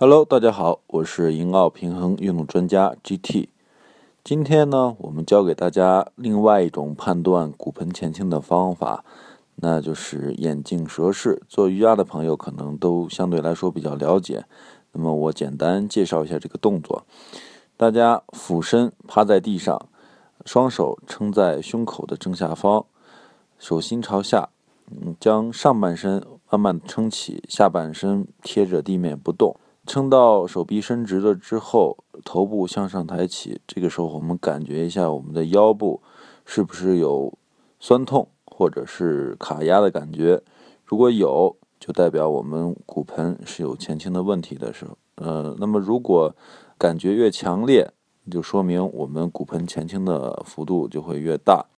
Hello，大家好，我是银奥平衡运动专家 GT。今天呢，我们教给大家另外一种判断骨盆前倾的方法，那就是眼镜蛇式。做瑜伽的朋友可能都相对来说比较了解。那么我简单介绍一下这个动作：大家俯身趴在地上，双手撑在胸口的正下方，手心朝下，嗯，将上半身慢慢撑起，下半身贴着地面不动。撑到手臂伸直了之后，头部向上抬起。这个时候，我们感觉一下我们的腰部是不是有酸痛或者是卡压的感觉？如果有，就代表我们骨盆是有前倾的问题的时候。呃，那么如果感觉越强烈，就说明我们骨盆前倾的幅度就会越大。